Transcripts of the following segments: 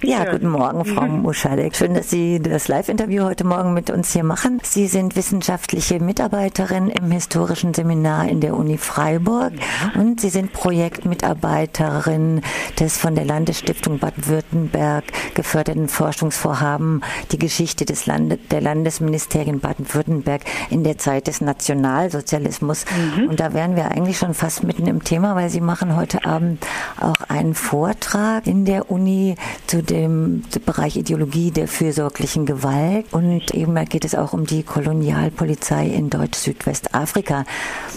Ja, guten Morgen, Frau. Muschalek. Schön, dass Sie das Live-Interview heute Morgen mit uns hier machen. Sie sind wissenschaftliche Mitarbeiterin im historischen Seminar in der Uni Freiburg und Sie sind Projektmitarbeiterin des von der Landesstiftung Baden-Württemberg geförderten Forschungsvorhaben Die Geschichte des Lande der Landesministerien Baden-Württemberg in der Zeit des Nationalsozialismus. Mhm. Und da wären wir eigentlich schon fast mitten im Thema, weil Sie machen heute Abend auch einen Vortrag in der Uni zu dem Bereich Ideologie der fürsorglichen Gewalt und eben geht es auch um die Kolonialpolizei in Deutsch-Südwestafrika.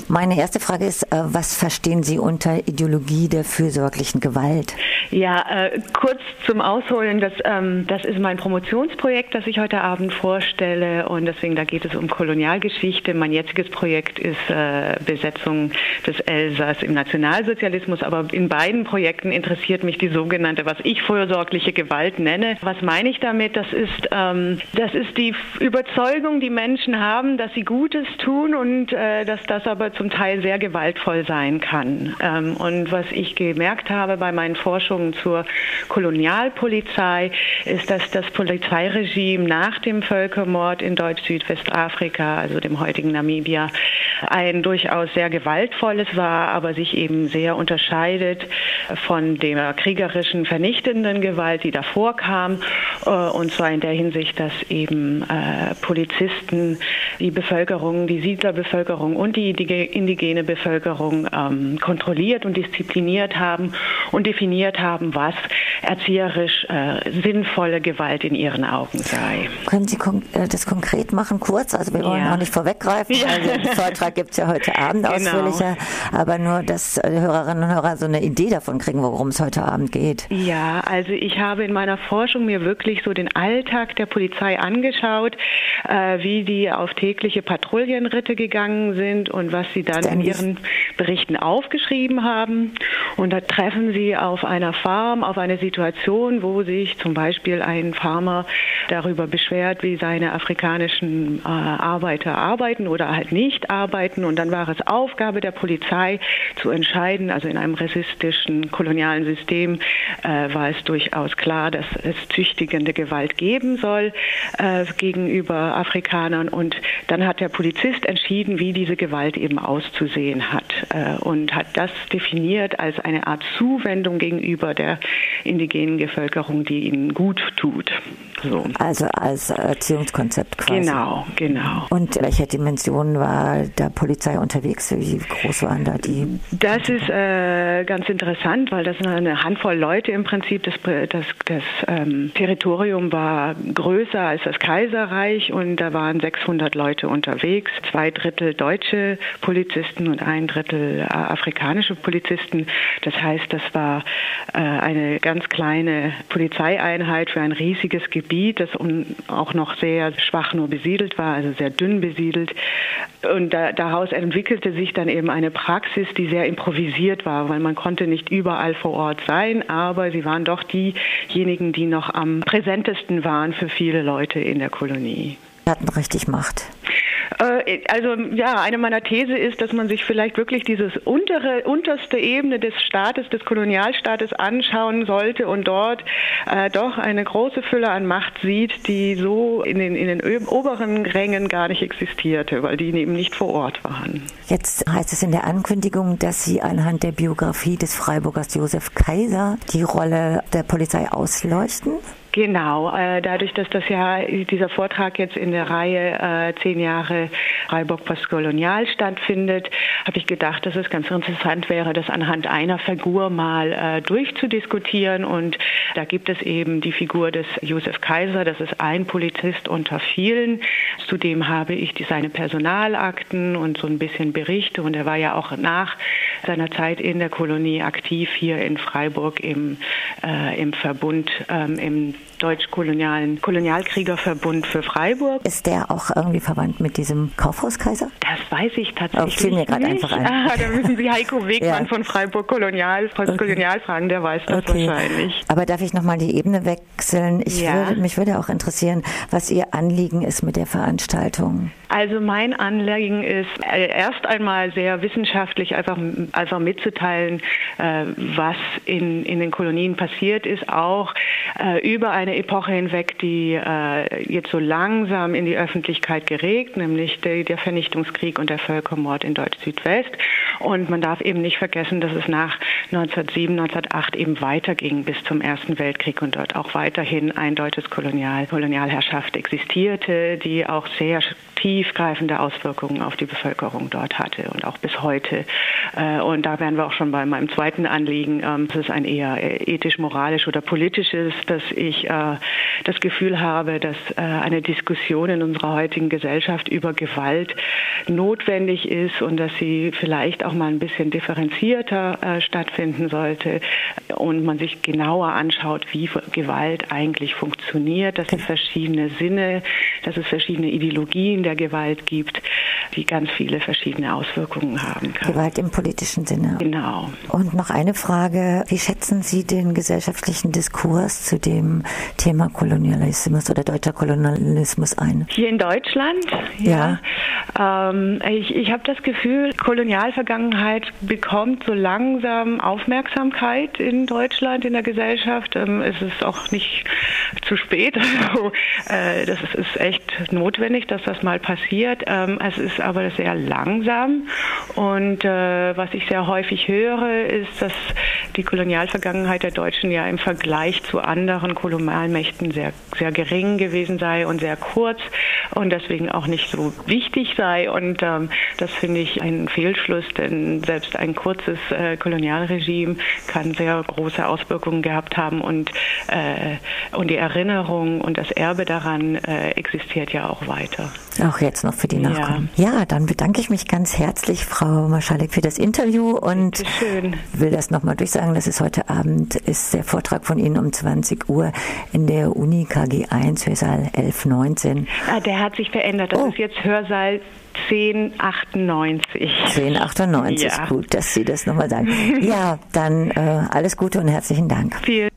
Meine erste Frage ist, äh, was verstehen Sie unter Ideologie der fürsorglichen Gewalt? Ja, äh, kurz zum Ausholen, das, ähm, das ist mein Promotionsprojekt, das ich heute Abend vorstelle und deswegen da geht es um Kolonialgeschichte. Mein jetziges Projekt ist äh, Besetzung des Elsass im Nationalsozialismus, aber in beiden Projekten interessiert mich die sogenannte, was ich fürsorgliche Gewalt nenne. Was meine ich damit? Das ist, ähm, das ist die Überzeugung, die Menschen haben, dass sie Gutes tun und äh, dass das aber zum Teil sehr gewaltvoll sein kann. Ähm, und was ich gemerkt habe bei meinen Forschungen zur Kolonialpolizei, ist, dass das Polizeiregime nach dem Völkermord in Deutsch-Südwestafrika, also dem heutigen Namibia, ein durchaus sehr gewaltvolles war, aber sich eben sehr unterscheidet von der kriegerischen, vernichtenden Gewalt, die davor kam. Äh, und zwar in der Hinsicht, dass eben äh, Polizisten die Bevölkerung, die Siedlerbevölkerung und die indigene Bevölkerung ähm, kontrolliert und diszipliniert haben und definiert haben, was erzieherisch äh, sinnvolle Gewalt in ihren Augen sei. Können Sie kon äh, das konkret machen, kurz? Also wir wollen ja. auch nicht vorweggreifen, ja. also den Vortrag gibt es ja heute Abend genau. ausführlicher, aber nur, dass äh, Hörerinnen und Hörer so eine Idee davon kriegen, worum es heute Abend geht. Ja, also ich habe in meiner Forschung mir wirklich so den Alltag der Polizei angeschaut, äh, wie die auf tägliche Patrouillenritte gegangen sind und was sie dann in ihren Berichten aufgeschrieben haben. Und da treffen sie auf einer Farm, auf eine Situation, wo sich zum Beispiel ein Farmer darüber beschwert, wie seine afrikanischen äh, Arbeiter arbeiten oder halt nicht arbeiten. Und dann war es Aufgabe der Polizei zu entscheiden, also in einem rassistischen kolonialen System äh, war es durchaus klar, dass es züchtigende Gewalt geben soll äh, gegenüber Afrikanern. Und dann hat der Polizist entschieden, wie diese Gewalt eben auszusehen hat äh, und hat das definiert als eine Art Zuwendung gegenüber der indigenen Bevölkerung, die ihnen gut tut. So. Also als Erziehungskonzept quasi. Genau, genau. Und in welcher Dimension war da Polizei unterwegs? Wie groß waren da die? Das ist äh, ganz interessant, weil das eine Handvoll Leute im Prinzip, das, das, das ähm, Territorium war größer als das Kaiserreich und da waren 600 Leute unterwegs, zwei Drittel deutsche Polizisten und ein Drittel äh, afrikanische Polizisten. Das heißt, das war äh, eine ganz kleine Polizeieinheit für ein riesiges Gebiet Gebiet, das auch noch sehr schwach nur besiedelt war, also sehr dünn besiedelt. Und da, daraus entwickelte sich dann eben eine Praxis, die sehr improvisiert war, weil man konnte nicht überall vor Ort sein, aber sie waren doch diejenigen, die noch am präsentesten waren für viele Leute in der Kolonie. Sie hatten richtig Macht. Äh, also ja, eine meiner These ist, dass man sich vielleicht wirklich dieses untere, unterste Ebene des Staates, des Kolonialstaates anschauen sollte und dort äh, doch eine große Fülle an Macht sieht, die so in den, in den oberen Rängen gar nicht existierte, weil die eben nicht vor Ort waren. Jetzt heißt es in der Ankündigung, dass Sie anhand der Biografie des Freiburgers Josef Kaiser die Rolle der Polizei ausleuchten. Genau, äh, dadurch, dass das ja dieser Vortrag jetzt in der Reihe äh, zehn Jahre Freiburg postkolonial stattfindet, habe ich gedacht, dass es ganz interessant wäre, das anhand einer Figur mal äh, durchzudiskutieren. Und da gibt es eben die Figur des Josef Kaiser, das ist ein Polizist unter vielen. Zudem habe ich die, seine Personalakten und so ein bisschen Berichte. Und er war ja auch nach seiner Zeit in der Kolonie aktiv hier in Freiburg im, äh, im Verbund, ähm, im deutsch-kolonialen Kolonialkriegerverbund für Freiburg. Ist der auch irgendwie verwandt mit diesem Kaufhauskaiser? Das weiß ich tatsächlich. Oh, fiel mir gerade einfach ein. Ah, da müssen Sie Heiko Wegmann ja. von Freiburg Kolonial, okay. Kolonial fragen, der weiß das okay. wahrscheinlich. Aber darf ich nochmal die Ebene wechseln? Ich ja. würde, mich würde auch interessieren, was Ihr Anliegen ist mit der Veranstaltung. Also mein Anliegen ist äh, erst einmal sehr wissenschaftlich einfach, einfach mitzuteilen, äh, was in, in den Kolonien passiert ist, auch äh, über eine Epoche hinweg, die jetzt so langsam in die Öffentlichkeit geregt, nämlich der, der Vernichtungskrieg und der Völkermord in Deutsch-Südwest. Und man darf eben nicht vergessen, dass es nach 1907, 1908 eben weiterging bis zum Ersten Weltkrieg und dort auch weiterhin ein deutsches Kolonial, Kolonialherrschaft existierte, die auch sehr tiefgreifende Auswirkungen auf die Bevölkerung dort hatte und auch bis heute. Äh, und da wären wir auch schon bei meinem zweiten Anliegen. Ähm, es ist ein eher ethisch-moralisch oder politisches, dass ich äh, das Gefühl habe, dass äh, eine Diskussion in unserer heutigen Gesellschaft über Gewalt notwendig ist und dass sie vielleicht auch mal ein bisschen differenzierter stattfinden sollte und man sich genauer anschaut, wie Gewalt eigentlich funktioniert, dass es verschiedene Sinne, dass es verschiedene Ideologien der Gewalt gibt, die ganz viele verschiedene Auswirkungen haben kann. Gewalt im politischen Sinne. Genau. Und noch eine Frage. Wie schätzen Sie den gesellschaftlichen Diskurs zu dem Thema Kolonialismus oder deutscher Kolonialismus ein? Hier in Deutschland? Ja. ja. Ähm, ich ich habe das Gefühl, Kolonialvergangenheit bekommt so langsam Aufmerksamkeit in Deutschland, in der Gesellschaft. Ähm, es ist auch nicht zu spät. Also, äh, das ist, ist echt notwendig, dass das mal passiert. Ähm, es ist aber sehr langsam und äh, was ich sehr häufig höre, ist, dass die Kolonialvergangenheit der Deutschen ja im Vergleich zu anderen Kolonialmächten sehr, sehr gering gewesen sei und sehr kurz und deswegen auch nicht so wichtig sei. Und ähm, das finde ich ein Fehlschluss, denn selbst ein kurzes äh, Kolonialregime kann sehr große Auswirkungen gehabt haben und, äh, und die Erinnerung und das Erbe daran äh, existiert ja auch weiter. Auch jetzt noch für die Nachkommen. Ja. ja, dann bedanke ich mich ganz herzlich, Frau Marschalek, für das Interview und will das nochmal durchsagen. Das ist heute Abend, ist der Vortrag von Ihnen um 20 Uhr in der Uni KG1, Hörsaal 1119. Ah, der hat sich verändert. Das oh. ist jetzt Hörsaal 1098. 1098, ja. gut, dass Sie das nochmal sagen. ja, dann äh, alles Gute und herzlichen Dank. Vielen